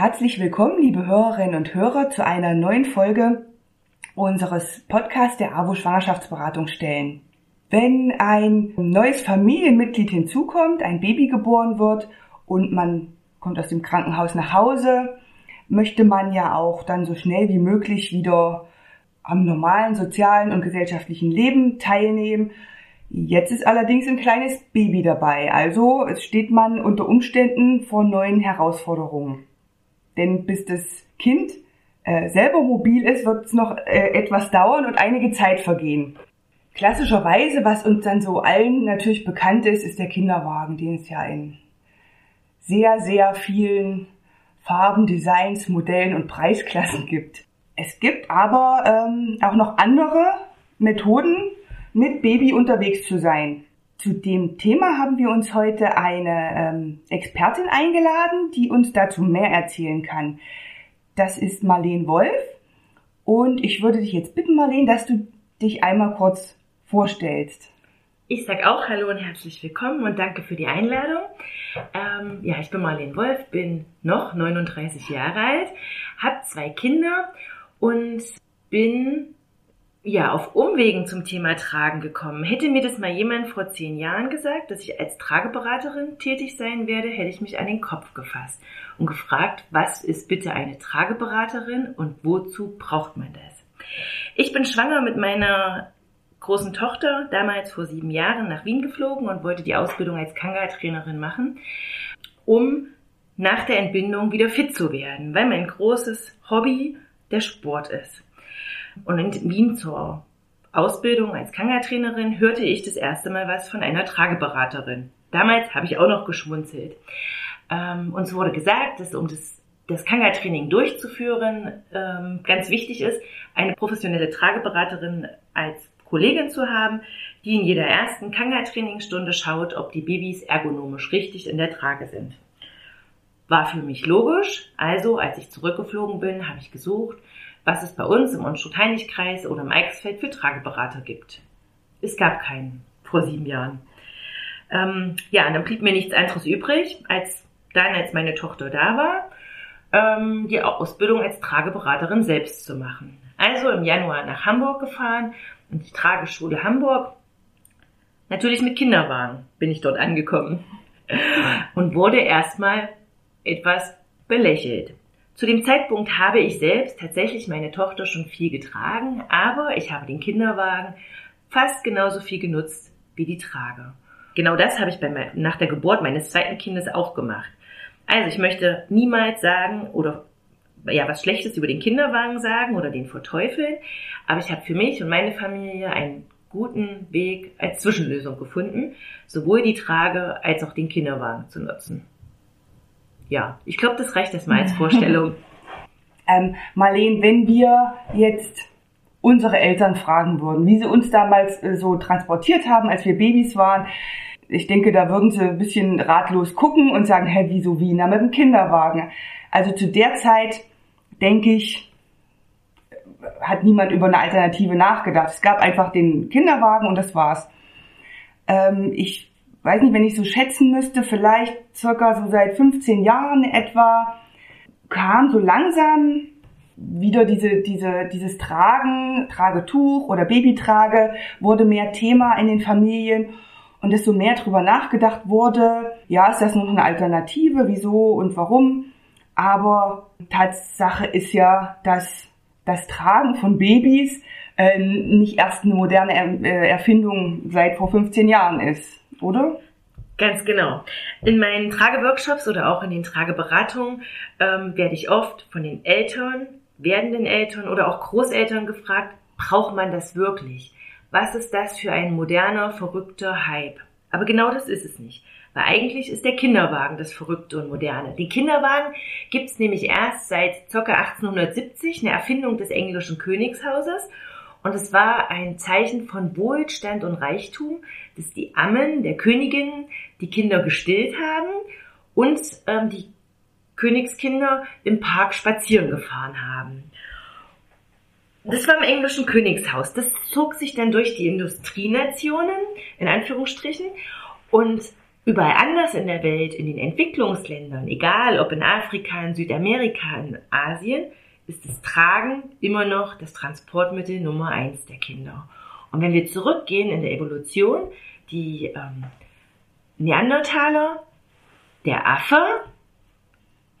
Herzlich willkommen, liebe Hörerinnen und Hörer, zu einer neuen Folge unseres Podcasts der AWO Schwangerschaftsberatungsstellen. Wenn ein neues Familienmitglied hinzukommt, ein Baby geboren wird und man kommt aus dem Krankenhaus nach Hause, möchte man ja auch dann so schnell wie möglich wieder am normalen sozialen und gesellschaftlichen Leben teilnehmen. Jetzt ist allerdings ein kleines Baby dabei, also steht man unter Umständen vor neuen Herausforderungen. Denn bis das Kind äh, selber mobil ist, wird es noch äh, etwas dauern und einige Zeit vergehen. Klassischerweise, was uns dann so allen natürlich bekannt ist, ist der Kinderwagen, den es ja in sehr, sehr vielen Farben, Designs, Modellen und Preisklassen gibt. Es gibt aber ähm, auch noch andere Methoden, mit Baby unterwegs zu sein. Zu dem Thema haben wir uns heute eine ähm, Expertin eingeladen, die uns dazu mehr erzählen kann. Das ist Marlene Wolf. Und ich würde dich jetzt bitten, Marlene, dass du dich einmal kurz vorstellst. Ich sag auch Hallo und herzlich willkommen und danke für die Einladung. Ähm, ja, ich bin Marlene Wolf, bin noch 39 Jahre alt, habe zwei Kinder und bin ja auf Umwegen zum Thema Tragen gekommen. Hätte mir das mal jemand vor zehn Jahren gesagt, dass ich als Trageberaterin tätig sein werde, hätte ich mich an den Kopf gefasst und gefragt, was ist bitte eine Trageberaterin und wozu braucht man das? Ich bin schwanger mit meiner großen Tochter damals vor sieben Jahren nach Wien geflogen und wollte die Ausbildung als Kanga-Trainerin machen, um nach der Entbindung wieder fit zu werden, weil mein großes Hobby der Sport ist. Und in Wien zur Ausbildung als Kanga-Trainerin hörte ich das erste Mal was von einer Trageberaterin. Damals habe ich auch noch geschmunzelt. Ähm, uns wurde gesagt, dass um das, das Kanga-Training durchzuführen, ähm, ganz wichtig ist, eine professionelle Trageberaterin als Kollegin zu haben, die in jeder ersten Kanga-Trainingsstunde schaut, ob die Babys ergonomisch richtig in der Trage sind. War für mich logisch, also als ich zurückgeflogen bin, habe ich gesucht, was es bei uns im Unstrut-Heinrich-Kreis oder im Eichsfeld für Trageberater gibt. Es gab keinen vor sieben Jahren. Ähm, ja, und dann blieb mir nichts anderes übrig, als dann, als meine Tochter da war, ähm, die Ausbildung als Trageberaterin selbst zu machen. Also im Januar nach Hamburg gefahren und die Trageschule Hamburg. Natürlich mit Kinderwagen bin ich dort angekommen und wurde erstmal etwas belächelt. Zu dem Zeitpunkt habe ich selbst tatsächlich meine Tochter schon viel getragen, aber ich habe den Kinderwagen fast genauso viel genutzt wie die Trage. Genau das habe ich bei, nach der Geburt meines zweiten Kindes auch gemacht. Also ich möchte niemals sagen oder ja, was Schlechtes über den Kinderwagen sagen oder den verteufeln. Aber ich habe für mich und meine Familie einen guten Weg als Zwischenlösung gefunden, sowohl die Trage als auch den Kinderwagen zu nutzen. Ja, ich glaube, das reicht erstmal als Vorstellung. ähm, Marlene, wenn wir jetzt unsere Eltern fragen würden, wie sie uns damals äh, so transportiert haben, als wir Babys waren, ich denke, da würden sie ein bisschen ratlos gucken und sagen, hä, wieso Wiener mit dem Kinderwagen? Also zu der Zeit, denke ich, hat niemand über eine Alternative nachgedacht. Es gab einfach den Kinderwagen und das war's. Ähm, ich weiß nicht, wenn ich so schätzen müsste, vielleicht circa so seit 15 Jahren etwa, kam so langsam wieder diese, diese, dieses Tragen, Tragetuch oder Babytrage wurde mehr Thema in den Familien und desto mehr drüber nachgedacht wurde, ja, ist das noch eine Alternative, wieso und warum? Aber Tatsache ist ja, dass das Tragen von Babys äh, nicht erst eine moderne er äh, Erfindung seit vor 15 Jahren ist, oder? Ganz genau. In meinen Trageworkshops oder auch in den Trageberatungen ähm, werde ich oft von den Eltern, werdenden Eltern oder auch Großeltern gefragt, braucht man das wirklich? Was ist das für ein moderner, verrückter Hype? Aber genau das ist es nicht. Weil eigentlich ist der Kinderwagen das Verrückte und Moderne. Den Kinderwagen gibt es nämlich erst seit ca. 1870, eine Erfindung des englischen Königshauses. Und es war ein Zeichen von Wohlstand und Reichtum, dass die Ammen der Königin die Kinder gestillt haben und ähm, die Königskinder im Park spazieren gefahren haben. Das war im englischen Königshaus. Das zog sich dann durch die Industrienationen, in Anführungsstrichen. Und Überall anders in der Welt, in den Entwicklungsländern, egal ob in Afrika, in Südamerika, in Asien, ist das Tragen immer noch das Transportmittel Nummer eins der Kinder. Und wenn wir zurückgehen in der Evolution, die ähm, Neandertaler, der Affe,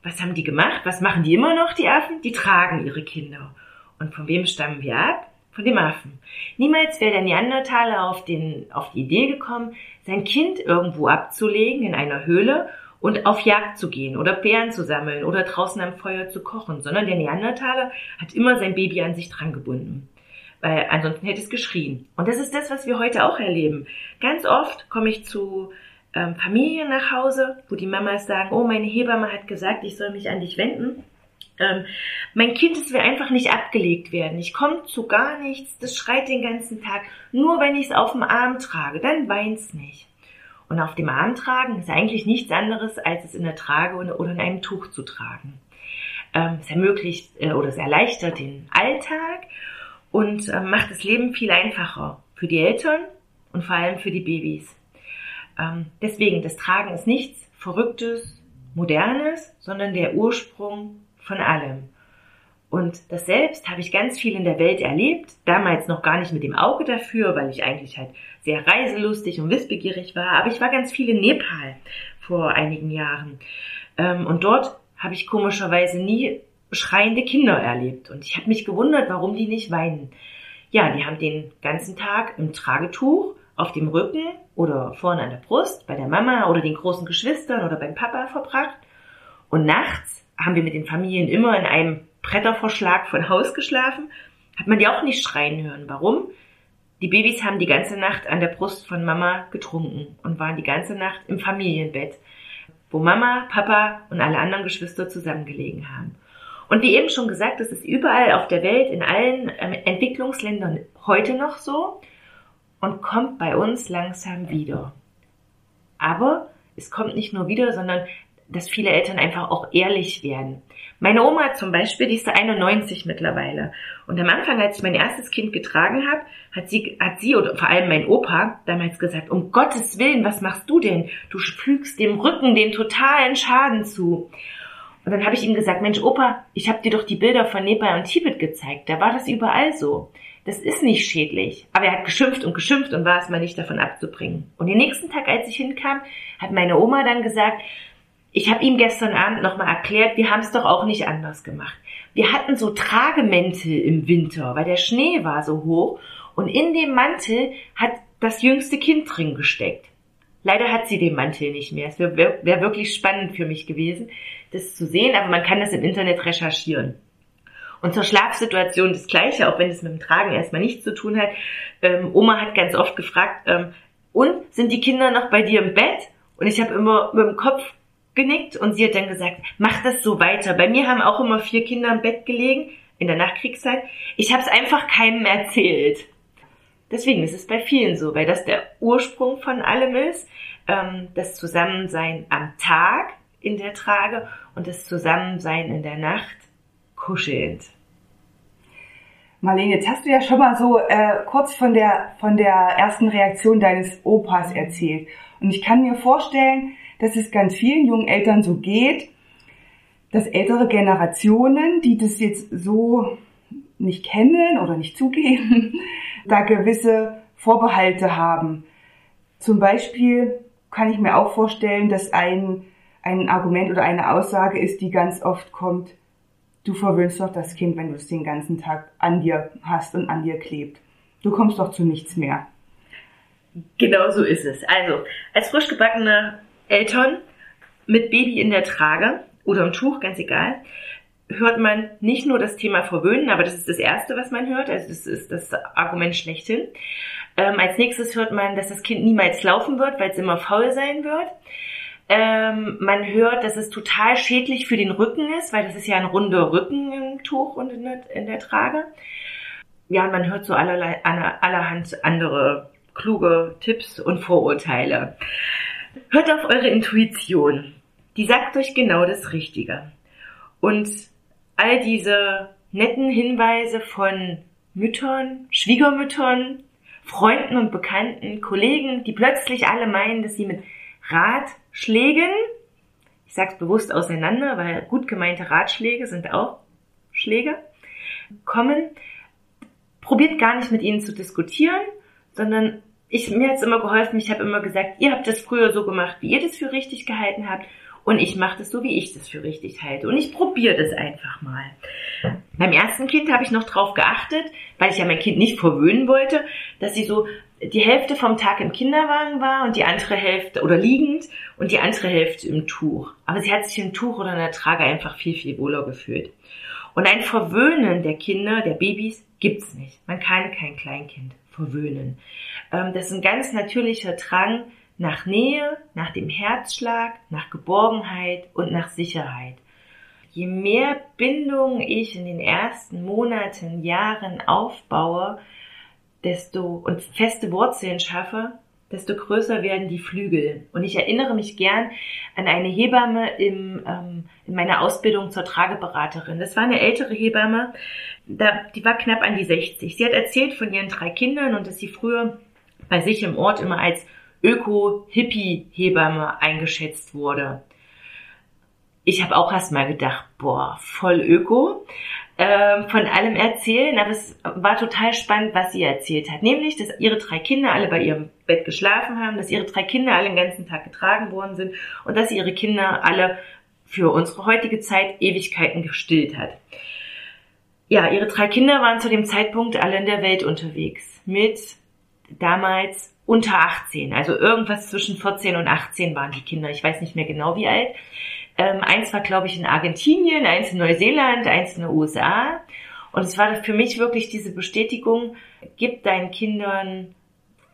was haben die gemacht? Was machen die immer noch, die Affen? Die tragen ihre Kinder. Und von wem stammen wir ab? Von dem Affen. Niemals wäre der Neandertaler auf, den, auf die Idee gekommen, sein Kind irgendwo abzulegen in einer Höhle und auf Jagd zu gehen oder Bären zu sammeln oder draußen am Feuer zu kochen, sondern der Neandertaler hat immer sein Baby an sich dran gebunden. Weil ansonsten hätte es geschrien. Und das ist das, was wir heute auch erleben. Ganz oft komme ich zu ähm, Familien nach Hause, wo die Mamas sagen, oh, meine Hebamme hat gesagt, ich soll mich an dich wenden. Ähm, mein Kind, es will einfach nicht abgelegt werden. Ich komme zu gar nichts, das schreit den ganzen Tag. Nur wenn ich es auf dem Arm trage, dann weint's nicht. Und auf dem Arm tragen ist eigentlich nichts anderes, als es in der Trage oder in einem Tuch zu tragen. Ähm, es ermöglicht äh, oder es erleichtert den Alltag und äh, macht das Leben viel einfacher für die Eltern und vor allem für die Babys. Ähm, deswegen, das Tragen ist nichts Verrücktes, Modernes, sondern der Ursprung von allem. Und das selbst habe ich ganz viel in der Welt erlebt, damals noch gar nicht mit dem Auge dafür, weil ich eigentlich halt sehr reiselustig und wissbegierig war, aber ich war ganz viel in Nepal vor einigen Jahren. Ähm, und dort habe ich komischerweise nie schreiende Kinder erlebt. Und ich habe mich gewundert, warum die nicht weinen. Ja, die haben den ganzen Tag im Tragetuch auf dem Rücken oder vorne an der Brust bei der Mama oder den großen Geschwistern oder beim Papa verbracht. Und nachts haben wir mit den Familien immer in einem Bretterverschlag von Haus geschlafen, hat man die auch nicht schreien hören. Warum? Die Babys haben die ganze Nacht an der Brust von Mama getrunken und waren die ganze Nacht im Familienbett, wo Mama, Papa und alle anderen Geschwister zusammengelegen haben. Und wie eben schon gesagt, das ist überall auf der Welt, in allen ähm, Entwicklungsländern heute noch so und kommt bei uns langsam wieder. Aber es kommt nicht nur wieder, sondern dass viele Eltern einfach auch ehrlich werden. Meine Oma zum Beispiel, die ist 91 mittlerweile. Und am Anfang, als ich mein erstes Kind getragen habe, hat sie, hat sie oder vor allem mein Opa damals gesagt, um Gottes Willen, was machst du denn? Du fügst dem Rücken den totalen Schaden zu. Und dann habe ich ihm gesagt, Mensch, Opa, ich habe dir doch die Bilder von Nepal und Tibet gezeigt. Da war das überall so. Das ist nicht schädlich. Aber er hat geschimpft und geschimpft und war es mal nicht davon abzubringen. Und den nächsten Tag, als ich hinkam, hat meine Oma dann gesagt, ich habe ihm gestern Abend nochmal erklärt, wir haben es doch auch nicht anders gemacht. Wir hatten so Tragemäntel im Winter, weil der Schnee war so hoch und in dem Mantel hat das jüngste Kind drin gesteckt. Leider hat sie den Mantel nicht mehr. Es wäre wär wirklich spannend für mich gewesen, das zu sehen, aber man kann das im Internet recherchieren. Und zur Schlafsituation das Gleiche, auch wenn es mit dem Tragen erstmal nichts zu tun hat. Ähm, Oma hat ganz oft gefragt, ähm, und sind die Kinder noch bei dir im Bett? Und ich habe immer mit dem Kopf genickt und sie hat dann gesagt, mach das so weiter. Bei mir haben auch immer vier Kinder im Bett gelegen in der Nachkriegszeit. Ich habe es einfach keinem erzählt. Deswegen ist es bei vielen so, weil das der Ursprung von allem ist, ähm, das Zusammensein am Tag in der Trage und das Zusammensein in der Nacht kuschelnd. Marlene, jetzt hast du ja schon mal so äh, kurz von der von der ersten Reaktion deines Opas erzählt. Und ich kann mir vorstellen, dass es ganz vielen jungen Eltern so geht, dass ältere Generationen, die das jetzt so nicht kennen oder nicht zugeben, da gewisse Vorbehalte haben. Zum Beispiel kann ich mir auch vorstellen, dass ein, ein Argument oder eine Aussage ist, die ganz oft kommt, du verwöhnst doch das Kind, wenn du es den ganzen Tag an dir hast und an dir klebt. Du kommst doch zu nichts mehr. Genau so ist es. Also, als frisch gebackene Eltern mit Baby in der Trage oder im Tuch, ganz egal, hört man nicht nur das Thema Verwöhnen, aber das ist das Erste, was man hört, also das ist das Argument schlechthin. Ähm, als nächstes hört man, dass das Kind niemals laufen wird, weil es immer faul sein wird. Ähm, man hört, dass es total schädlich für den Rücken ist, weil das ist ja ein runder Rücken im Tuch und in der, in der Trage. Ja, und man hört so allerlei, allerhand andere kluge Tipps und Vorurteile. Hört auf eure Intuition. Die sagt euch genau das Richtige. Und all diese netten Hinweise von Müttern, Schwiegermüttern, Freunden und Bekannten, Kollegen, die plötzlich alle meinen, dass sie mit Ratschlägen, ich sage es bewusst auseinander, weil gut gemeinte Ratschläge sind auch Schläge, kommen. Probiert gar nicht mit ihnen zu diskutieren, sondern ich, mir hat es immer geholfen, ich habe immer gesagt, ihr habt das früher so gemacht, wie ihr das für richtig gehalten habt und ich mache das so, wie ich das für richtig halte und ich probiere das einfach mal. Beim ersten Kind habe ich noch drauf geachtet, weil ich ja mein Kind nicht verwöhnen wollte, dass sie so die Hälfte vom Tag im Kinderwagen war und die andere Hälfte oder liegend und die andere Hälfte im Tuch. Aber sie hat sich im Tuch oder in der Trage einfach viel, viel wohler gefühlt. Und ein Verwöhnen der Kinder, der Babys, gibt's nicht. Man kann kein Kleinkind verwöhnen. Ähm, das ist ein ganz natürlicher Drang nach Nähe, nach dem Herzschlag, nach Geborgenheit und nach Sicherheit. Je mehr Bindung ich in den ersten Monaten, Jahren aufbaue, desto und feste Wurzeln schaffe, desto größer werden die Flügel. Und ich erinnere mich gern an eine Hebamme im, ähm, in meiner Ausbildung zur Trageberaterin. Das war eine ältere Hebamme, da, die war knapp an die 60. Sie hat erzählt von ihren drei Kindern und dass sie früher bei sich im Ort immer als Öko-Hippie-Hebamme eingeschätzt wurde. Ich habe auch erst mal gedacht, boah, voll Öko äh, von allem erzählen, aber es war total spannend, was sie erzählt hat. Nämlich, dass ihre drei Kinder alle bei ihrem Bett geschlafen haben, dass ihre drei Kinder alle den ganzen Tag getragen worden sind und dass sie ihre Kinder alle für unsere heutige Zeit Ewigkeiten gestillt hat. Ja, ihre drei Kinder waren zu dem Zeitpunkt alle in der Welt unterwegs. Mit damals unter 18. Also irgendwas zwischen 14 und 18 waren die Kinder. Ich weiß nicht mehr genau wie alt. Ähm, eins war, glaube ich, in Argentinien, eins in Neuseeland, eins in den USA. Und es war für mich wirklich diese Bestätigung, gib deinen Kindern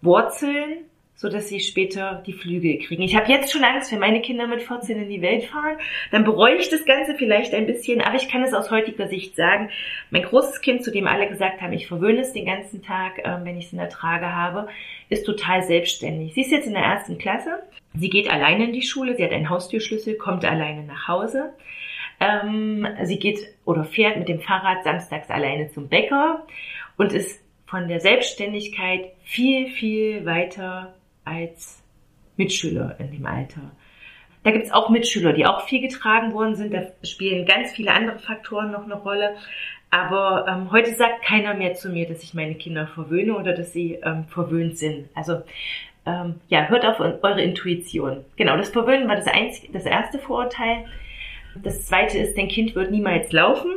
Wurzeln, so dass sie später die Flügel kriegen. Ich habe jetzt schon Angst, wenn meine Kinder mit 14 in die Welt fahren, dann bereue ich das Ganze vielleicht ein bisschen, aber ich kann es aus heutiger Sicht sagen. Mein großes Kind, zu dem alle gesagt haben, ich verwöhne es den ganzen Tag, ähm, wenn ich es in der Trage habe, ist total selbstständig. Sie ist jetzt in der ersten Klasse. Sie geht alleine in die Schule, sie hat einen Haustürschlüssel, kommt alleine nach Hause. Ähm, sie geht oder fährt mit dem Fahrrad samstags alleine zum Bäcker und ist von der Selbstständigkeit viel, viel weiter als Mitschüler in dem Alter. Da gibt es auch Mitschüler, die auch viel getragen worden sind. Da spielen ganz viele andere Faktoren noch eine Rolle. Aber ähm, heute sagt keiner mehr zu mir, dass ich meine Kinder verwöhne oder dass sie ähm, verwöhnt sind. Also ähm, ja, hört auf eure Intuition. Genau, das Verwöhnen war das, einzige, das erste Vorurteil. Das zweite ist, dein Kind wird niemals laufen.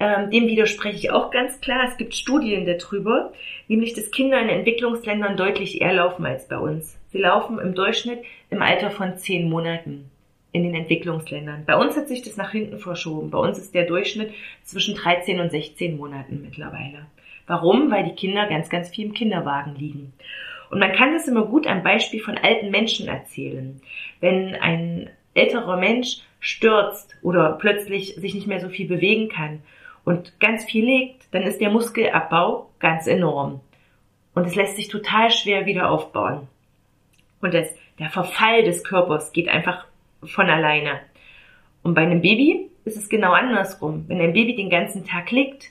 Ähm, dem widerspreche ich auch ganz klar. Es gibt Studien darüber, nämlich dass Kinder in Entwicklungsländern deutlich eher laufen als bei uns. Sie laufen im Durchschnitt im Alter von zehn Monaten in den Entwicklungsländern. Bei uns hat sich das nach hinten verschoben. Bei uns ist der Durchschnitt zwischen 13 und 16 Monaten mittlerweile. Warum? Weil die Kinder ganz, ganz viel im Kinderwagen liegen. Und man kann das immer gut am Beispiel von alten Menschen erzählen. Wenn ein älterer Mensch stürzt oder plötzlich sich nicht mehr so viel bewegen kann und ganz viel legt, dann ist der Muskelabbau ganz enorm. Und es lässt sich total schwer wieder aufbauen. Und das, der Verfall des Körpers geht einfach von alleine. Und bei einem Baby ist es genau andersrum. Wenn ein Baby den ganzen Tag liegt,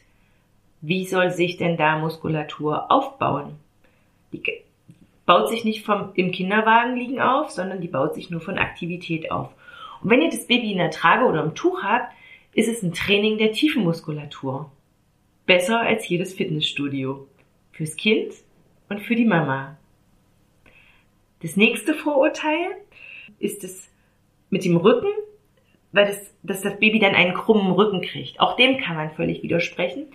wie soll sich denn da Muskulatur aufbauen? Die baut sich nicht vom im Kinderwagen liegen auf, sondern die baut sich nur von Aktivität auf. Und wenn ihr das Baby in der Trage oder im Tuch habt, ist es ein Training der Tiefenmuskulatur. Besser als jedes Fitnessstudio. Fürs Kind und für die Mama. Das nächste Vorurteil ist es mit dem Rücken, weil das, dass das Baby dann einen krummen Rücken kriegt. Auch dem kann man völlig widersprechen.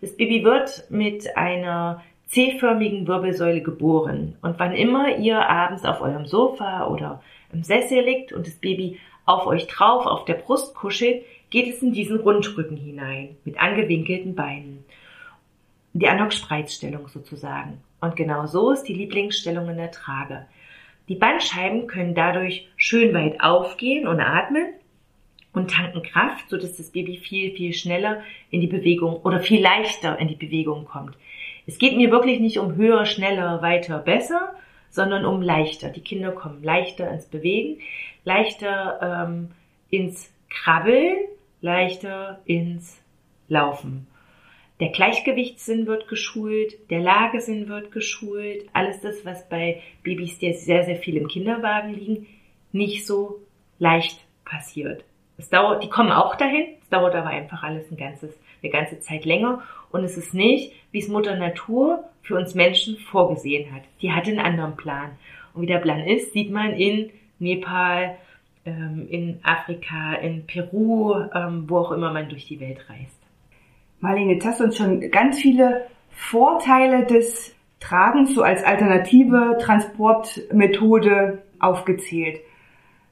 Das Baby wird mit einer C-förmigen Wirbelsäule geboren. Und wann immer ihr abends auf eurem Sofa oder im Sessel liegt und das Baby auf euch drauf, auf der Brust kuschelt, geht es in diesen Rundrücken hinein, mit angewinkelten Beinen. Die Anhock-Spreizstellung sozusagen. Und genau so ist die Lieblingsstellung in der Trage. Die Bandscheiben können dadurch schön weit aufgehen und atmen und tanken Kraft, sodass das Baby viel, viel schneller in die Bewegung oder viel leichter in die Bewegung kommt. Es geht mir wirklich nicht um höher, schneller, weiter, besser, sondern um leichter. Die Kinder kommen leichter ins Bewegen, leichter ähm, ins Krabbeln, leichter ins Laufen. Der Gleichgewichtssinn wird geschult, der Lagesinn wird geschult, alles das, was bei Babys, die sehr, sehr viel im Kinderwagen liegen, nicht so leicht passiert. Es dauert, die kommen auch dahin, es dauert aber einfach alles ein ganzes, eine ganze Zeit länger und es ist nicht, wie es Mutter Natur für uns Menschen vorgesehen hat. Die hat einen anderen Plan. Und wie der Plan ist, sieht man in Nepal, ähm, in Afrika, in Peru, ähm, wo auch immer man durch die Welt reist. Marlene, jetzt hast du uns schon ganz viele Vorteile des Tragens so als alternative Transportmethode aufgezählt.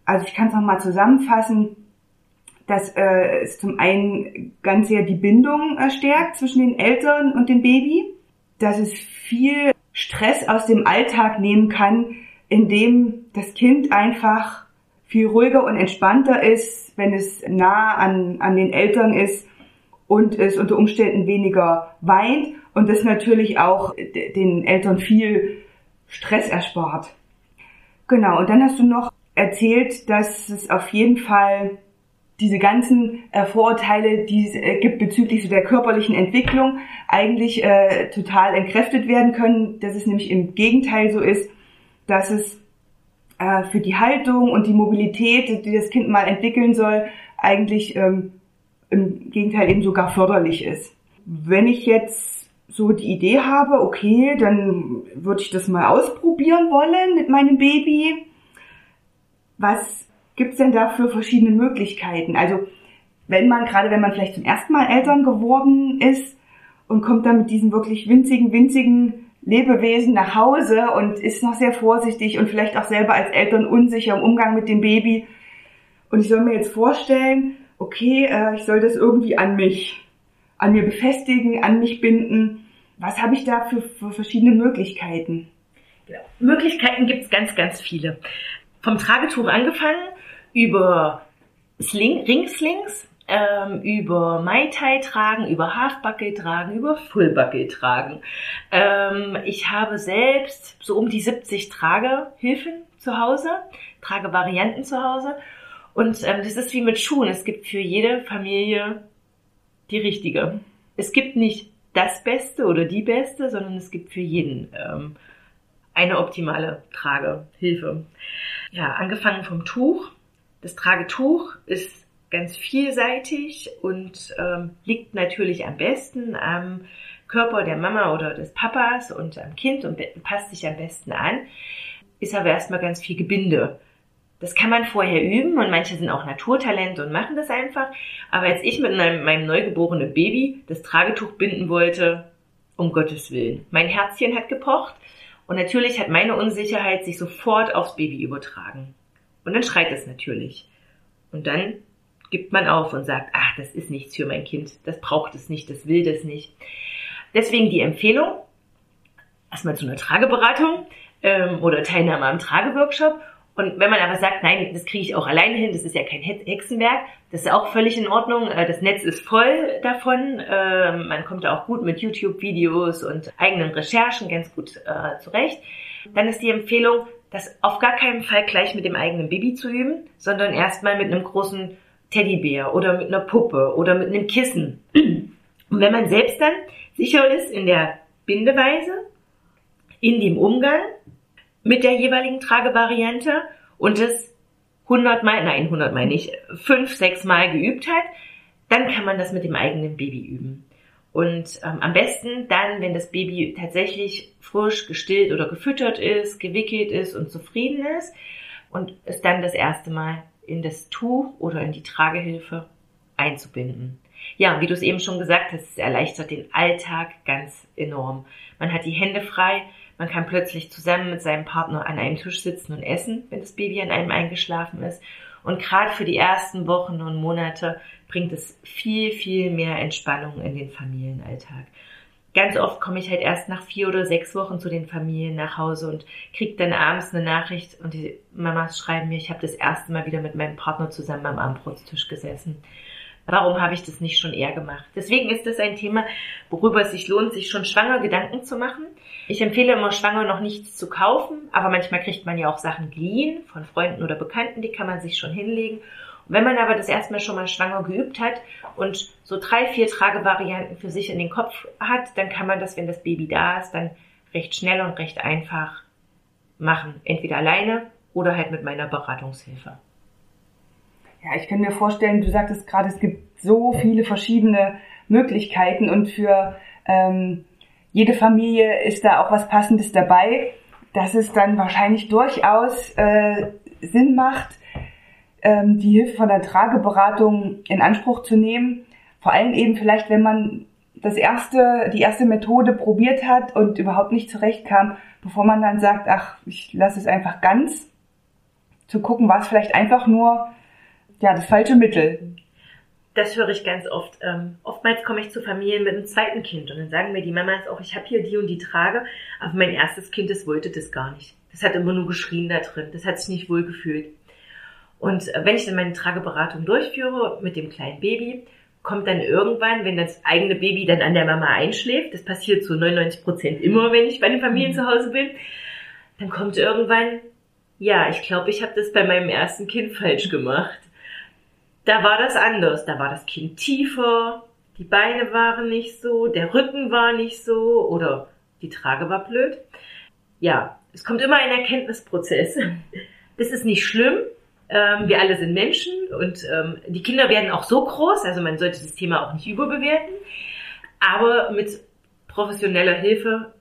Also ich kann es nochmal zusammenfassen, dass äh, es zum einen ganz sehr die Bindung äh, stärkt zwischen den Eltern und dem Baby, dass es viel Stress aus dem Alltag nehmen kann, indem das Kind einfach viel ruhiger und entspannter ist, wenn es nah an, an den Eltern ist und es unter Umständen weniger weint und das natürlich auch den Eltern viel Stress erspart. Genau, und dann hast du noch erzählt, dass es auf jeden Fall diese ganzen äh, Vorurteile, die es äh, gibt bezüglich der körperlichen Entwicklung, eigentlich äh, total entkräftet werden können, dass es nämlich im Gegenteil so ist, dass es äh, für die Haltung und die Mobilität, die das Kind mal entwickeln soll, eigentlich ähm, im Gegenteil eben sogar förderlich ist. Wenn ich jetzt so die Idee habe, okay, dann würde ich das mal ausprobieren wollen mit meinem Baby. Was gibt's denn da für verschiedene Möglichkeiten? Also wenn man, gerade wenn man vielleicht zum ersten Mal Eltern geworden ist und kommt dann mit diesem wirklich winzigen, winzigen Lebewesen nach Hause und ist noch sehr vorsichtig und vielleicht auch selber als Eltern unsicher im Umgang mit dem Baby. Und ich soll mir jetzt vorstellen, okay, äh, ich soll das irgendwie an mich, an mir befestigen, an mich binden. Was habe ich da für, für verschiedene Möglichkeiten? Genau. Möglichkeiten gibt's ganz, ganz viele. Vom Tragetuch angefangen, über Sling, Ringslings, ähm, über Mai Tai tragen, über Half Bucket tragen, über Full Bucket tragen. Ähm, ich habe selbst so um die 70 Tragehilfen zu Hause, Tragevarianten zu Hause und ähm, das ist wie mit Schuhen. Es gibt für jede Familie die richtige. Es gibt nicht das Beste oder die Beste, sondern es gibt für jeden ähm, eine optimale Tragehilfe. Ja, angefangen vom Tuch. Das Tragetuch ist ganz vielseitig und ähm, liegt natürlich am besten am Körper der Mama oder des Papas und am Kind und passt sich am besten an. Ist aber erstmal ganz viel Gebinde. Das kann man vorher üben und manche sind auch Naturtalente und machen das einfach. Aber als ich mit meinem, meinem neugeborenen Baby das Tragetuch binden wollte, um Gottes Willen, mein Herzchen hat gepocht und natürlich hat meine Unsicherheit sich sofort aufs Baby übertragen. Und dann schreit es natürlich. Und dann gibt man auf und sagt, ach, das ist nichts für mein Kind, das braucht es nicht, das will das nicht. Deswegen die Empfehlung, erstmal zu einer Trageberatung ähm, oder Teilnahme am Trageworkshop und wenn man aber sagt, nein, das kriege ich auch alleine hin, das ist ja kein Hexenwerk, das ist auch völlig in Ordnung. Äh, das Netz ist voll davon. Ähm, man kommt da auch gut mit YouTube-Videos und eigenen Recherchen ganz gut äh, zurecht. Dann ist die Empfehlung, das auf gar keinen Fall gleich mit dem eigenen Baby zu üben, sondern erstmal mit einem großen Teddybär oder mit einer Puppe oder mit einem Kissen. Und wenn man selbst dann sicher ist in der Bindeweise, in dem Umgang, mit der jeweiligen Tragevariante und es 100 Mal, nein, 100 Mal nicht, 5, 6 Mal geübt hat, dann kann man das mit dem eigenen Baby üben. Und ähm, am besten dann, wenn das Baby tatsächlich frisch gestillt oder gefüttert ist, gewickelt ist und zufrieden ist und es dann das erste Mal in das Tuch oder in die Tragehilfe einzubinden. Ja, wie du es eben schon gesagt hast, es erleichtert den Alltag ganz enorm. Man hat die Hände frei, man kann plötzlich zusammen mit seinem Partner an einem Tisch sitzen und essen, wenn das Baby an einem eingeschlafen ist. Und gerade für die ersten Wochen und Monate bringt es viel, viel mehr Entspannung in den Familienalltag. Ganz oft komme ich halt erst nach vier oder sechs Wochen zu den Familien nach Hause und kriege dann abends eine Nachricht und die Mamas schreiben mir, ich habe das erste Mal wieder mit meinem Partner zusammen am Abendbrotstisch gesessen. Warum habe ich das nicht schon eher gemacht? Deswegen ist das ein Thema, worüber es sich lohnt, sich schon schwanger Gedanken zu machen. Ich empfehle immer schwanger noch nichts zu kaufen, aber manchmal kriegt man ja auch Sachen geliehen von Freunden oder Bekannten, die kann man sich schon hinlegen. Wenn man aber das erstmal schon mal schwanger geübt hat und so drei, vier Tragevarianten für sich in den Kopf hat, dann kann man das, wenn das Baby da ist, dann recht schnell und recht einfach machen. Entweder alleine oder halt mit meiner Beratungshilfe. Ja, ich kann mir vorstellen, du sagtest gerade, es gibt so viele verschiedene Möglichkeiten und für ähm, jede Familie ist da auch was Passendes dabei, dass es dann wahrscheinlich durchaus äh, Sinn macht, ähm, die Hilfe von der Trageberatung in Anspruch zu nehmen. Vor allem eben vielleicht, wenn man das erste, die erste Methode probiert hat und überhaupt nicht zurechtkam, bevor man dann sagt, ach, ich lasse es einfach ganz, zu gucken, war es vielleicht einfach nur ja das falsche Mittel. Das höre ich ganz oft. Ähm, oftmals komme ich zu Familien mit einem zweiten Kind und dann sagen mir die Mamas auch, ich habe hier die und die Trage, aber mein erstes Kind, das wollte das gar nicht. Das hat immer nur geschrien da drin, das hat sich nicht wohl gefühlt. Und wenn ich dann meine Trageberatung durchführe mit dem kleinen Baby, kommt dann irgendwann, wenn das eigene Baby dann an der Mama einschläft, das passiert zu 99 Prozent immer, wenn ich bei den Familien mhm. zu Hause bin, dann kommt irgendwann, ja, ich glaube, ich habe das bei meinem ersten Kind falsch gemacht. Da war das anders, da war das Kind tiefer, die Beine waren nicht so, der Rücken war nicht so oder die Trage war blöd. Ja, es kommt immer ein Erkenntnisprozess. Das ist nicht schlimm, ähm, wir alle sind Menschen und ähm, die Kinder werden auch so groß, also man sollte das Thema auch nicht überbewerten. Aber mit professioneller Hilfe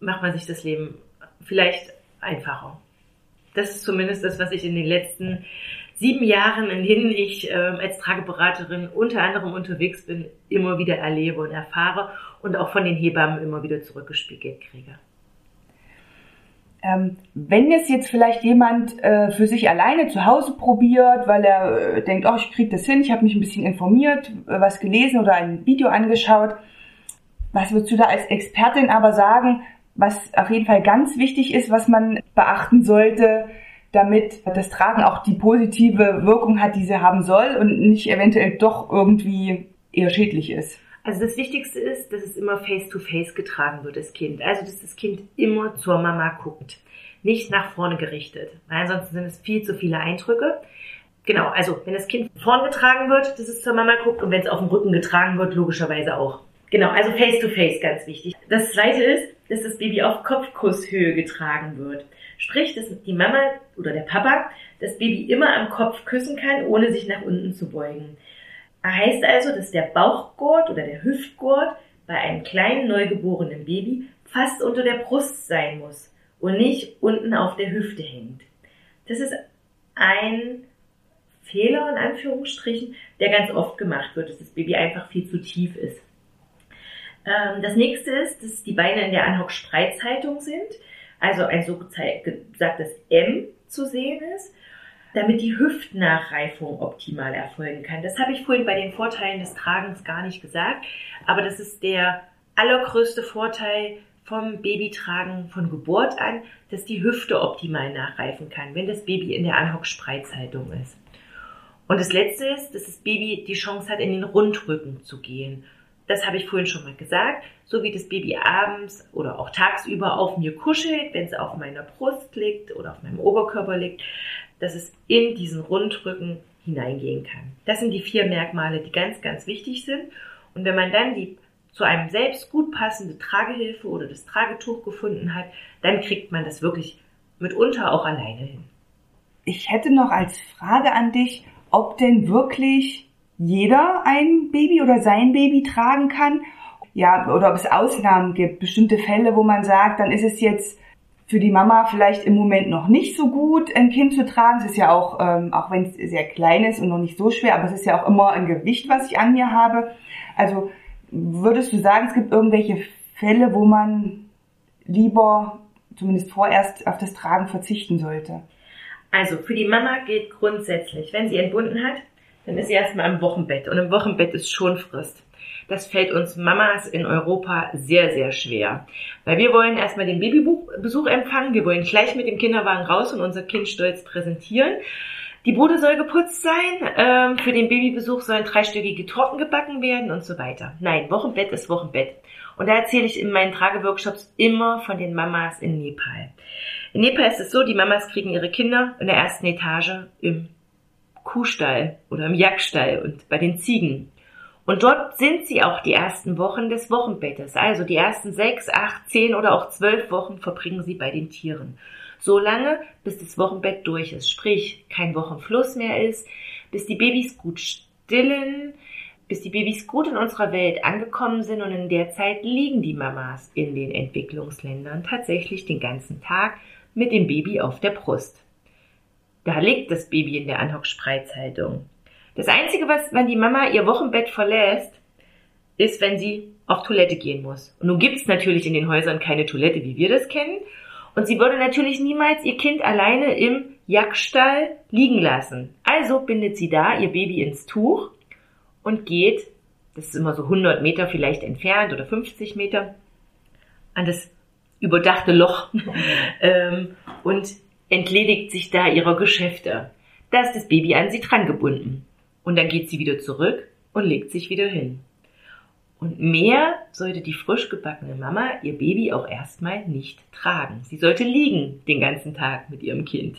macht man sich das Leben vielleicht einfacher. Das ist zumindest das, was ich in den letzten sieben Jahren, in denen ich äh, als Trageberaterin unter anderem unterwegs bin, immer wieder erlebe und erfahre und auch von den Hebammen immer wieder zurückgespiegelt kriege. Ähm, wenn es jetzt vielleicht jemand äh, für sich alleine zu Hause probiert, weil er äh, denkt, oh, ich kriege das hin, ich habe mich ein bisschen informiert, äh, was gelesen oder ein Video angeschaut, was würdest du da als Expertin aber sagen, was auf jeden Fall ganz wichtig ist, was man beachten sollte, damit das Tragen auch die positive Wirkung hat, die sie haben soll und nicht eventuell doch irgendwie eher schädlich ist? Also das Wichtigste ist, dass es immer face-to-face -face getragen wird, das Kind. Also dass das Kind immer zur Mama guckt, nicht nach vorne gerichtet. Weil ansonsten sind es viel zu viele Eindrücke. Genau, also wenn das Kind vorn getragen wird, dass es zur Mama guckt und wenn es auf dem Rücken getragen wird, logischerweise auch. Genau, also face-to-face -face, ganz wichtig. Das zweite ist, dass das Baby auf Kopfkusshöhe getragen wird. Sprich, dass die Mama oder der Papa das Baby immer am Kopf küssen kann, ohne sich nach unten zu beugen. Heißt also, dass der Bauchgurt oder der Hüftgurt bei einem kleinen neugeborenen Baby fast unter der Brust sein muss und nicht unten auf der Hüfte hängt. Das ist ein Fehler in Anführungsstrichen, der ganz oft gemacht wird, dass das Baby einfach viel zu tief ist. Ähm, das nächste ist, dass die Beine in der Anhock-Spreizhaltung sind, also ein so gesagtes M zu sehen ist damit die Hüftnachreifung optimal erfolgen kann. Das habe ich vorhin bei den Vorteilen des Tragens gar nicht gesagt, aber das ist der allergrößte Vorteil vom Babytragen von Geburt an, dass die Hüfte optimal nachreifen kann, wenn das Baby in der Anhock-Spreizhaltung ist. Und das letzte ist, dass das Baby die Chance hat, in den Rundrücken zu gehen. Das habe ich vorhin schon mal gesagt. So wie das Baby abends oder auch tagsüber auf mir kuschelt, wenn es auf meiner Brust liegt oder auf meinem Oberkörper liegt, dass es in diesen Rundrücken hineingehen kann. Das sind die vier Merkmale, die ganz, ganz wichtig sind. Und wenn man dann die zu einem selbst gut passende Tragehilfe oder das Tragetuch gefunden hat, dann kriegt man das wirklich mitunter auch alleine hin. Ich hätte noch als Frage an dich, ob denn wirklich jeder ein Baby oder sein Baby tragen kann. Ja, oder ob es Ausnahmen gibt, bestimmte Fälle, wo man sagt, dann ist es jetzt für die Mama vielleicht im Moment noch nicht so gut, ein Kind zu tragen. Es ist ja auch, ähm, auch wenn es sehr klein ist und noch nicht so schwer, aber es ist ja auch immer ein Gewicht, was ich an mir habe. Also würdest du sagen, es gibt irgendwelche Fälle, wo man lieber zumindest vorerst auf das Tragen verzichten sollte? Also für die Mama gilt grundsätzlich, wenn sie entbunden hat, dann ist sie erstmal im Wochenbett und im Wochenbett ist schon Frist. Das fällt uns Mamas in Europa sehr, sehr schwer. Weil wir wollen erstmal den Babybesuch empfangen, wir wollen gleich mit dem Kinderwagen raus und unser Kind stolz präsentieren. Die Bude soll geputzt sein, ähm, für den Babybesuch sollen dreistöckige Torten gebacken werden und so weiter. Nein, Wochenbett ist Wochenbett. Und da erzähle ich in meinen Trageworkshops immer von den Mamas in Nepal. In Nepal ist es so, die Mamas kriegen ihre Kinder in der ersten Etage im Kuhstall oder im Jagdstall und bei den Ziegen. Und dort sind sie auch die ersten Wochen des Wochenbettes. Also die ersten sechs, acht, zehn oder auch zwölf Wochen verbringen sie bei den Tieren. So lange, bis das Wochenbett durch ist, sprich kein Wochenfluss mehr ist, bis die Babys gut stillen, bis die Babys gut in unserer Welt angekommen sind und in der Zeit liegen die Mamas in den Entwicklungsländern tatsächlich den ganzen Tag mit dem Baby auf der Brust. Da liegt das Baby in der Anhock-Spreizhaltung. Das Einzige, was, wenn die Mama ihr Wochenbett verlässt, ist, wenn sie auf Toilette gehen muss. Und nun gibt es natürlich in den Häusern keine Toilette, wie wir das kennen. Und sie würde natürlich niemals ihr Kind alleine im Jagdstall liegen lassen. Also bindet sie da ihr Baby ins Tuch und geht, das ist immer so 100 Meter vielleicht entfernt oder 50 Meter, an das überdachte Loch ähm, und entledigt sich da ihrer Geschäfte. Da ist das Baby an sie dran gebunden. Und dann geht sie wieder zurück und legt sich wieder hin. Und mehr sollte die frisch gebackene Mama ihr Baby auch erstmal nicht tragen. Sie sollte liegen den ganzen Tag mit ihrem Kind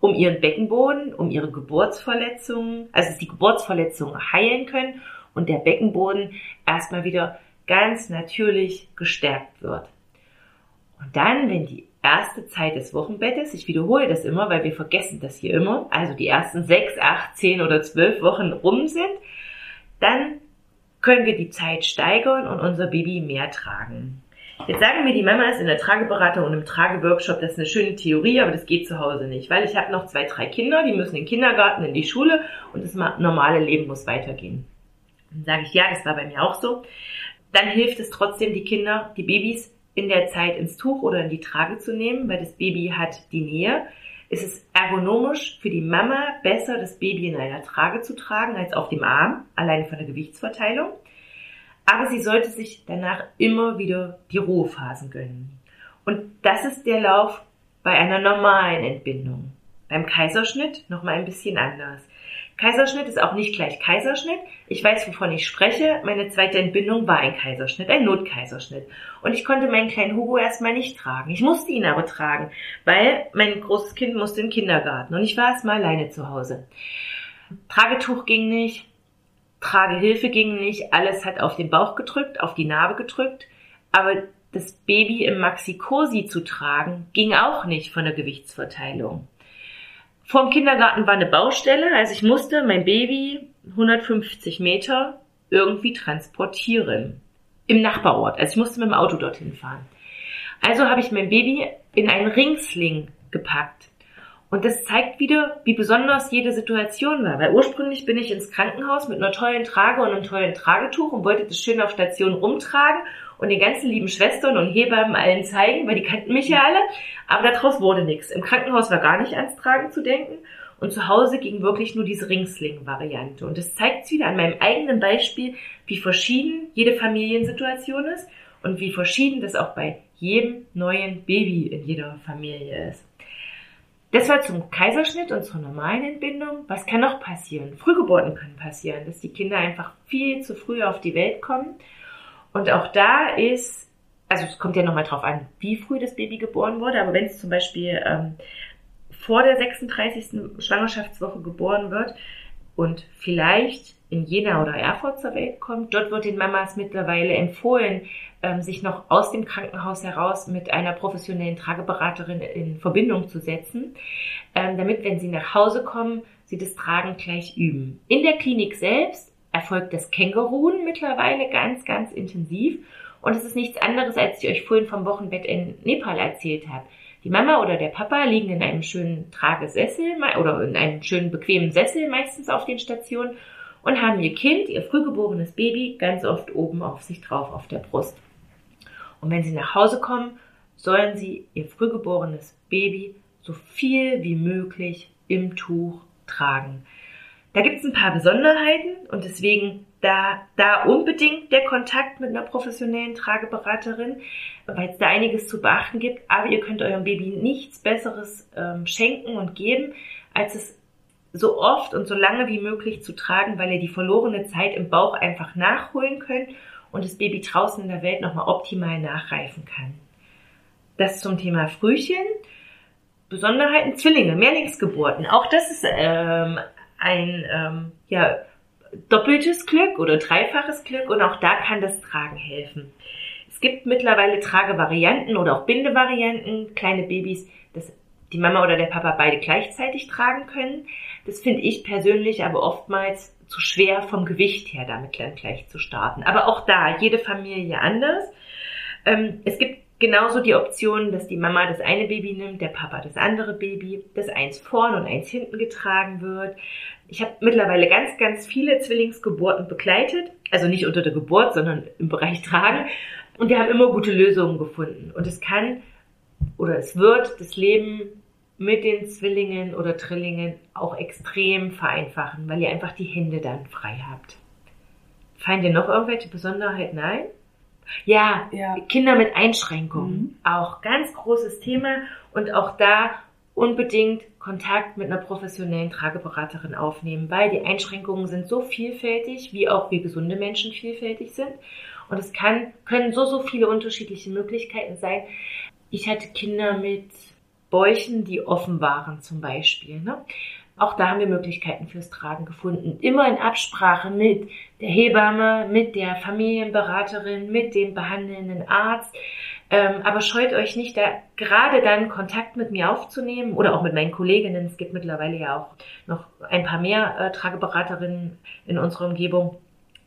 um ihren Beckenboden, um ihre Geburtsverletzungen, also die Geburtsverletzungen heilen können und der Beckenboden erstmal wieder ganz natürlich gestärkt wird. Und dann, wenn die erste Zeit des Wochenbettes, ich wiederhole das immer, weil wir vergessen das hier immer, also die ersten sechs, acht, zehn oder zwölf Wochen rum sind, dann können wir die Zeit steigern und unser Baby mehr tragen. Jetzt sagen mir die Mamas in der Trageberatung und im Trageworkshop, das ist eine schöne Theorie, aber das geht zu Hause nicht, weil ich habe noch zwei, drei Kinder, die müssen in den Kindergarten, in die Schule und das normale Leben muss weitergehen. Dann sage ich, ja, das war bei mir auch so. Dann hilft es trotzdem, die Kinder, die Babys in der Zeit ins Tuch oder in die Trage zu nehmen, weil das Baby hat die Nähe. Es ist ergonomisch für die Mama besser, das Baby in einer Trage zu tragen als auf dem Arm, allein von der Gewichtsverteilung aber sie sollte sich danach immer wieder die Ruhephasen gönnen. Und das ist der Lauf bei einer normalen Entbindung. Beim Kaiserschnitt nochmal ein bisschen anders. Kaiserschnitt ist auch nicht gleich Kaiserschnitt. Ich weiß, wovon ich spreche. Meine zweite Entbindung war ein Kaiserschnitt, ein Notkaiserschnitt. Und ich konnte meinen kleinen Hugo erstmal nicht tragen. Ich musste ihn aber tragen, weil mein großes Kind musste in den Kindergarten und ich war erstmal alleine zu Hause. Tragetuch ging nicht, Tragehilfe ging nicht, alles hat auf den Bauch gedrückt, auf die Narbe gedrückt, aber das Baby im Maxi-Cosi zu tragen, ging auch nicht von der Gewichtsverteilung. Vorm Kindergarten war eine Baustelle, also ich musste mein Baby 150 Meter irgendwie transportieren. Im Nachbarort, also ich musste mit dem Auto dorthin fahren. Also habe ich mein Baby in einen Ringsling gepackt. Und das zeigt wieder, wie besonders jede Situation war. Weil ursprünglich bin ich ins Krankenhaus mit einer tollen Trage und einem tollen Tragetuch und wollte das schön auf Station rumtragen und den ganzen lieben Schwestern und Hebammen allen zeigen, weil die kannten mich ja alle. Aber daraus wurde nichts. Im Krankenhaus war gar nicht ans Tragen zu denken. Und zu Hause ging wirklich nur diese Ringsling-Variante. Und das zeigt wieder an meinem eigenen Beispiel, wie verschieden jede Familiensituation ist und wie verschieden das auch bei jedem neuen Baby in jeder Familie ist. Das war zum Kaiserschnitt und zur normalen Entbindung. Was kann noch passieren? Frühgeburten können passieren, dass die Kinder einfach viel zu früh auf die Welt kommen. Und auch da ist, also es kommt ja nochmal drauf an, wie früh das Baby geboren wurde, aber wenn es zum Beispiel ähm, vor der 36. Schwangerschaftswoche geboren wird und vielleicht in Jena oder Erfurt zur Welt kommt. Dort wird den Mamas mittlerweile empfohlen, ähm, sich noch aus dem Krankenhaus heraus mit einer professionellen Trageberaterin in Verbindung zu setzen, ähm, damit, wenn sie nach Hause kommen, sie das Tragen gleich üben. In der Klinik selbst erfolgt das Känguruen mittlerweile ganz, ganz intensiv. Und es ist nichts anderes, als ich euch vorhin vom Wochenbett in Nepal erzählt habe. Die Mama oder der Papa liegen in einem schönen Tragesessel oder in einem schönen bequemen Sessel meistens auf den Stationen und haben ihr Kind, ihr frühgeborenes Baby, ganz oft oben auf sich drauf auf der Brust. Und wenn sie nach Hause kommen, sollen sie ihr frühgeborenes Baby so viel wie möglich im Tuch tragen. Da gibt es ein paar Besonderheiten und deswegen da, da unbedingt der Kontakt mit einer professionellen Trageberaterin, weil es da einiges zu beachten gibt. Aber ihr könnt eurem Baby nichts Besseres ähm, schenken und geben, als es so oft und so lange wie möglich zu tragen, weil ihr die verlorene Zeit im Bauch einfach nachholen könnt und das Baby draußen in der Welt nochmal optimal nachreifen kann. Das zum Thema Frühchen. Besonderheiten Zwillinge, Mehrlingsgeburten. Auch das ist ähm, ein ähm, ja, doppeltes Glück oder dreifaches Glück und auch da kann das Tragen helfen. Es gibt mittlerweile Tragevarianten oder auch Bindevarianten. Kleine Babys, das die Mama oder der Papa beide gleichzeitig tragen können. Das finde ich persönlich aber oftmals zu schwer vom Gewicht her, damit gleich zu starten. Aber auch da, jede Familie anders. Ähm, es gibt genauso die Option, dass die Mama das eine Baby nimmt, der Papa das andere Baby, dass eins vorn und eins hinten getragen wird. Ich habe mittlerweile ganz, ganz viele Zwillingsgeburten begleitet. Also nicht unter der Geburt, sondern im Bereich Tragen. Und wir haben immer gute Lösungen gefunden. Und es kann oder es wird das Leben mit den Zwillingen oder Trillingen auch extrem vereinfachen, weil ihr einfach die Hände dann frei habt. Fallen dir noch irgendwelche Besonderheiten ein? Ja, ja. Kinder mit Einschränkungen. Mhm. Auch ganz großes Thema und auch da unbedingt Kontakt mit einer professionellen Trageberaterin aufnehmen, weil die Einschränkungen sind so vielfältig, wie auch wir gesunde Menschen vielfältig sind. Und es kann, können so, so viele unterschiedliche Möglichkeiten sein. Ich hatte Kinder mit Bäuchen, die offen waren zum Beispiel. Ne? Auch da haben wir Möglichkeiten fürs Tragen gefunden. Immer in Absprache mit der Hebamme, mit der Familienberaterin, mit dem behandelnden Arzt. Ähm, aber scheut euch nicht, da gerade dann Kontakt mit mir aufzunehmen oder auch mit meinen Kolleginnen. Es gibt mittlerweile ja auch noch ein paar mehr äh, Trageberaterinnen in unserer Umgebung.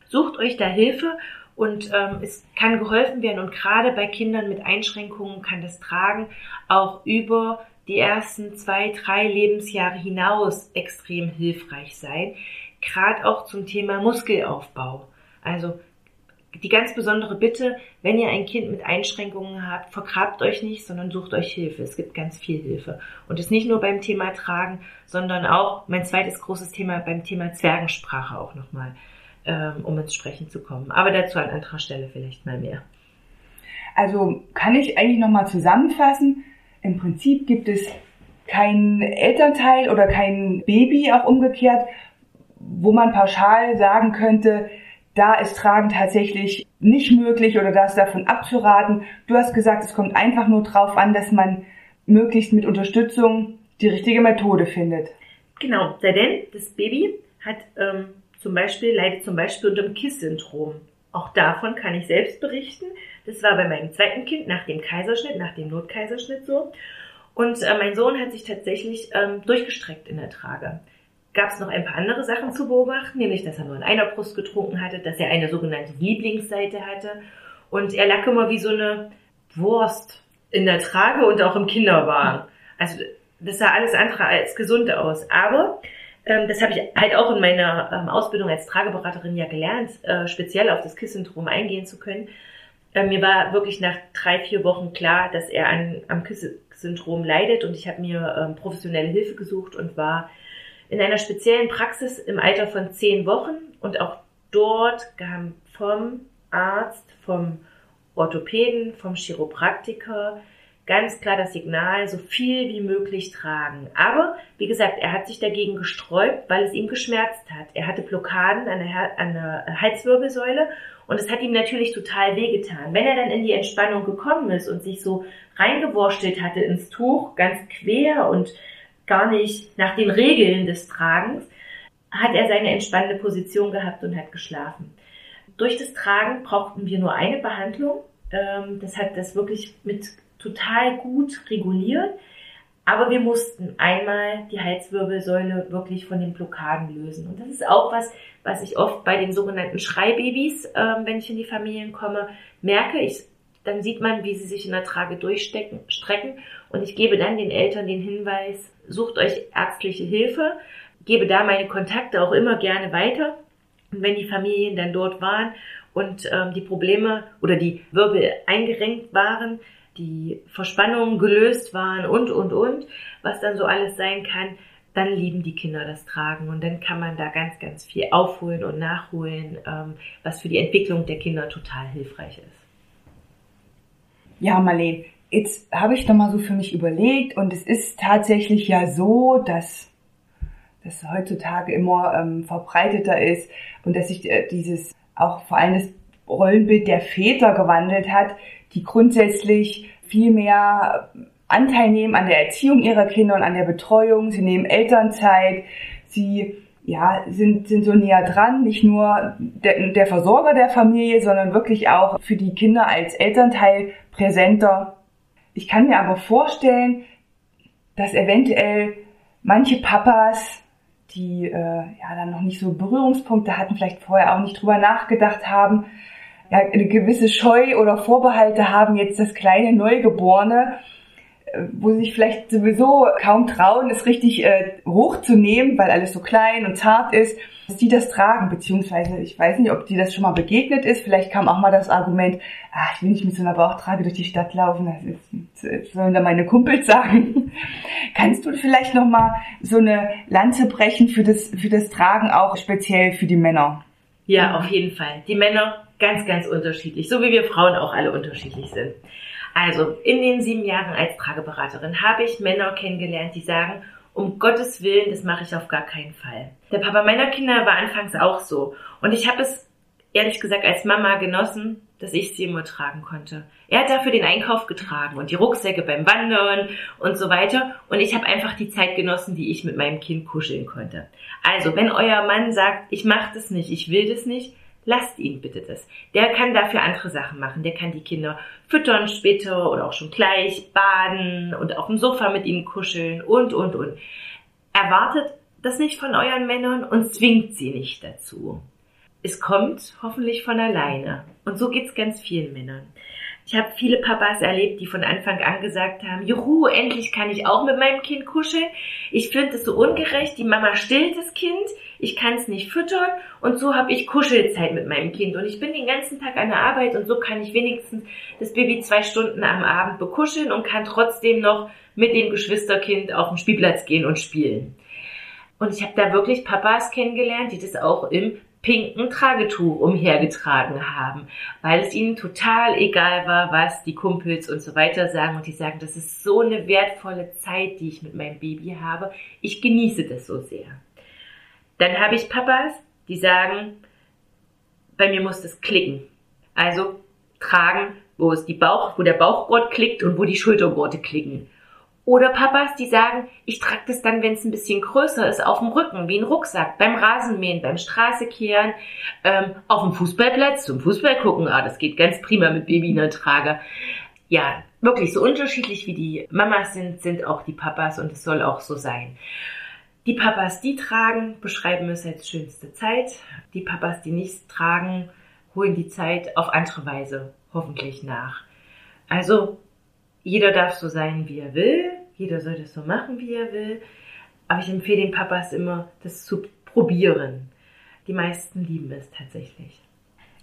Sucht euch da Hilfe und ähm, es kann geholfen werden. Und gerade bei Kindern mit Einschränkungen kann das Tragen auch über die ersten zwei, drei Lebensjahre hinaus extrem hilfreich sein. Gerade auch zum Thema Muskelaufbau. Also die ganz besondere Bitte, wenn ihr ein Kind mit Einschränkungen habt, vergrabt euch nicht, sondern sucht euch Hilfe. Es gibt ganz viel Hilfe. Und das nicht nur beim Thema Tragen, sondern auch mein zweites großes Thema beim Thema Zwergensprache auch nochmal, ähm, um ins Sprechen zu kommen. Aber dazu an anderer Stelle vielleicht mal mehr. Also kann ich eigentlich nochmal zusammenfassen, im Prinzip gibt es kein Elternteil oder kein Baby auch umgekehrt, wo man pauschal sagen könnte, da ist Tragen tatsächlich nicht möglich oder da ist davon abzuraten. Du hast gesagt, es kommt einfach nur drauf an, dass man möglichst mit Unterstützung die richtige Methode findet. Genau, denn das Baby hat ähm, zum Beispiel, leidet zum Beispiel unter dem KISS-Syndrom. Auch davon kann ich selbst berichten. Das war bei meinem zweiten Kind nach dem Kaiserschnitt, nach dem Notkaiserschnitt so. Und äh, mein Sohn hat sich tatsächlich ähm, durchgestreckt in der Trage. Gab es noch ein paar andere Sachen zu beobachten, nämlich dass er nur in einer Brust getrunken hatte, dass er eine sogenannte Lieblingsseite hatte und er lag immer wie so eine Wurst in der Trage und auch im Kinderwagen. Also das sah alles andere als gesund aus. Aber ähm, das habe ich halt auch in meiner ähm, Ausbildung als Trageberaterin ja gelernt, äh, speziell auf das KISS-Syndrom eingehen zu können. Äh, mir war wirklich nach drei, vier Wochen klar, dass er an, am KISS-Syndrom leidet und ich habe mir ähm, professionelle Hilfe gesucht und war in einer speziellen Praxis im Alter von zehn Wochen und auch dort kam vom Arzt, vom Orthopäden, vom Chiropraktiker, ganz klar das Signal, so viel wie möglich tragen. Aber, wie gesagt, er hat sich dagegen gesträubt, weil es ihm geschmerzt hat. Er hatte Blockaden an der, an der Halswirbelsäule und es hat ihm natürlich total wehgetan. Wenn er dann in die Entspannung gekommen ist und sich so reingewurschtelt hatte ins Tuch, ganz quer und gar nicht nach den Regeln des Tragens, hat er seine entspannende Position gehabt und hat geschlafen. Durch das Tragen brauchten wir nur eine Behandlung. Ähm, das hat das wirklich mit total gut reguliert. Aber wir mussten einmal die Halswirbelsäule wirklich von den Blockaden lösen. Und das ist auch was, was ich oft bei den sogenannten Schreibabys, äh, wenn ich in die Familien komme, merke. Ich, dann sieht man, wie sie sich in der Trage durchstecken, strecken. Und ich gebe dann den Eltern den Hinweis, sucht euch ärztliche Hilfe, gebe da meine Kontakte auch immer gerne weiter. Und wenn die Familien dann dort waren und ähm, die Probleme oder die Wirbel eingerenkt waren, die Verspannungen gelöst waren und, und, und, was dann so alles sein kann, dann lieben die Kinder das Tragen und dann kann man da ganz, ganz viel aufholen und nachholen, ähm, was für die Entwicklung der Kinder total hilfreich ist. Ja, Marlene, jetzt habe ich doch mal so für mich überlegt und es ist tatsächlich ja so, dass das heutzutage immer ähm, verbreiteter ist und dass sich äh, dieses auch vor allem das Rollenbild der Väter gewandelt hat, die grundsätzlich viel mehr Anteil nehmen an der Erziehung ihrer Kinder und an der Betreuung. Sie nehmen Elternzeit. Sie ja, sind, sind so näher dran, nicht nur der, der Versorger der Familie, sondern wirklich auch für die Kinder als Elternteil präsenter. Ich kann mir aber vorstellen, dass eventuell manche Papas, die äh, ja dann noch nicht so Berührungspunkte hatten, vielleicht vorher auch nicht drüber nachgedacht haben, ja, eine gewisse Scheu oder Vorbehalte haben, jetzt das kleine Neugeborene wo sie sich vielleicht sowieso kaum trauen, es richtig äh, hochzunehmen, weil alles so klein und zart ist, dass die das tragen, beziehungsweise ich weiß nicht, ob die das schon mal begegnet ist. Vielleicht kam auch mal das Argument, ach, ich will nicht mit so einer Bauchtrage durch die Stadt laufen, das, ist, das sollen da meine Kumpels sagen. Kannst du vielleicht noch mal so eine Lanze brechen für das, für das Tragen auch speziell für die Männer? Ja, auf jeden Fall. Die Männer ganz, ganz unterschiedlich, so wie wir Frauen auch alle unterschiedlich sind. Also in den sieben Jahren als Trageberaterin habe ich Männer kennengelernt, die sagen, um Gottes Willen, das mache ich auf gar keinen Fall. Der Papa meiner Kinder war anfangs auch so. Und ich habe es ehrlich gesagt als Mama genossen, dass ich sie immer tragen konnte. Er hat dafür den Einkauf getragen und die Rucksäcke beim Wandern und so weiter. Und ich habe einfach die Zeit genossen, die ich mit meinem Kind kuscheln konnte. Also, wenn euer Mann sagt, ich mache das nicht, ich will das nicht, Lasst ihn bitte das. Der kann dafür andere Sachen machen. Der kann die Kinder füttern später oder auch schon gleich, baden und auf dem Sofa mit ihnen kuscheln und, und, und. Erwartet das nicht von euren Männern und zwingt sie nicht dazu. Es kommt hoffentlich von alleine. Und so geht's ganz vielen Männern. Ich habe viele Papas erlebt, die von Anfang an gesagt haben, juhu, endlich kann ich auch mit meinem Kind kuscheln. Ich finde es so ungerecht, die Mama stillt das Kind, ich kann es nicht füttern und so habe ich Kuschelzeit mit meinem Kind. Und ich bin den ganzen Tag an der Arbeit und so kann ich wenigstens das Baby zwei Stunden am Abend bekuscheln und kann trotzdem noch mit dem Geschwisterkind auf den Spielplatz gehen und spielen. Und ich habe da wirklich Papas kennengelernt, die das auch im pinken Tragetuch umhergetragen haben, weil es ihnen total egal war, was die Kumpels und so weiter sagen. Und die sagen, das ist so eine wertvolle Zeit, die ich mit meinem Baby habe. Ich genieße das so sehr. Dann habe ich Papas, die sagen, bei mir muss das klicken. Also tragen, wo es die Bauch, wo der Bauchgurt klickt und wo die Schultergurte klicken. Oder Papas, die sagen, ich trage das dann, wenn es ein bisschen größer ist, auf dem Rücken, wie ein Rucksack, beim Rasenmähen, beim Straßekehren, ähm, auf dem Fußballplatz, zum Fußball gucken. Ah, das geht ganz prima mit Baby in der Trage. Ja, wirklich so unterschiedlich wie die Mamas sind, sind auch die Papas und es soll auch so sein. Die Papas, die tragen, beschreiben es als schönste Zeit. Die Papas, die nichts tragen, holen die Zeit auf andere Weise hoffentlich nach. Also jeder darf so sein, wie er will. Jeder soll das so machen, wie er will. Aber ich empfehle den Papas immer, das zu probieren. Die meisten lieben es tatsächlich.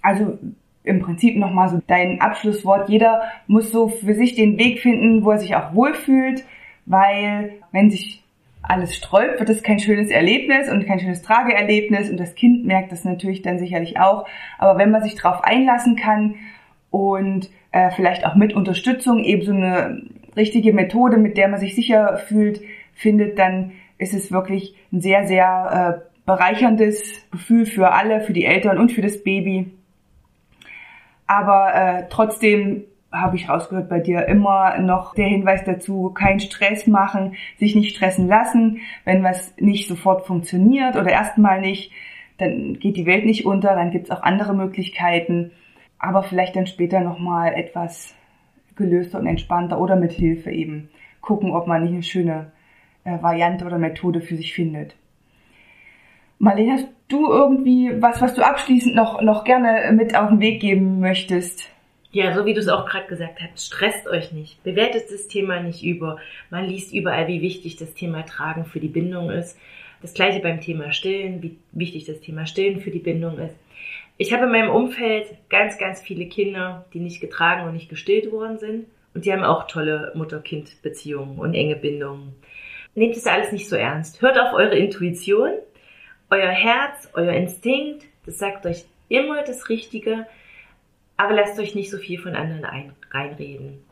Also im Prinzip nochmal so dein Abschlusswort. Jeder muss so für sich den Weg finden, wo er sich auch wohlfühlt, weil wenn sich alles sträubt, wird es kein schönes Erlebnis und kein schönes Trageerlebnis und das Kind merkt das natürlich dann sicherlich auch. Aber wenn man sich darauf einlassen kann und äh, vielleicht auch mit Unterstützung eben so eine richtige Methode, mit der man sich sicher fühlt, findet, dann ist es wirklich ein sehr, sehr äh, bereicherndes Gefühl für alle, für die Eltern und für das Baby. Aber äh, trotzdem habe ich rausgehört bei dir immer noch der Hinweis dazu, keinen Stress machen, sich nicht stressen lassen. Wenn was nicht sofort funktioniert oder erstmal nicht, dann geht die Welt nicht unter, dann gibt es auch andere Möglichkeiten aber vielleicht dann später nochmal etwas gelöster und entspannter oder mit Hilfe eben gucken, ob man nicht eine schöne äh, Variante oder Methode für sich findet. Marlene, hast du irgendwie was, was du abschließend noch, noch gerne mit auf den Weg geben möchtest? Ja, so wie du es auch gerade gesagt hast, stresst euch nicht, bewertet das Thema nicht über. Man liest überall, wie wichtig das Thema Tragen für die Bindung ist. Das gleiche beim Thema Stillen, wie wichtig das Thema Stillen für die Bindung ist. Ich habe in meinem Umfeld ganz, ganz viele Kinder, die nicht getragen und nicht gestillt worden sind. Und die haben auch tolle Mutter-Kind-Beziehungen und enge Bindungen. Nehmt es alles nicht so ernst. Hört auf eure Intuition, euer Herz, euer Instinkt. Das sagt euch immer das Richtige. Aber lasst euch nicht so viel von anderen ein, reinreden.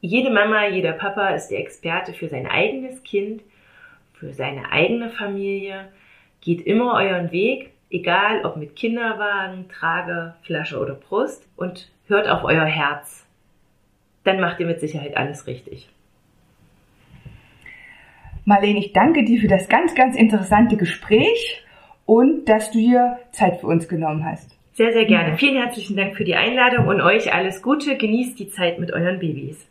Jede Mama, jeder Papa ist der Experte für sein eigenes Kind, für seine eigene Familie. Geht immer euren Weg egal ob mit Kinderwagen, Trage, Flasche oder Brust und hört auf euer Herz. Dann macht ihr mit Sicherheit alles richtig. Marlene, ich danke dir für das ganz, ganz interessante Gespräch und dass du dir Zeit für uns genommen hast. Sehr, sehr gerne. Vielen herzlichen Dank für die Einladung und euch alles Gute. Genießt die Zeit mit euren Babys.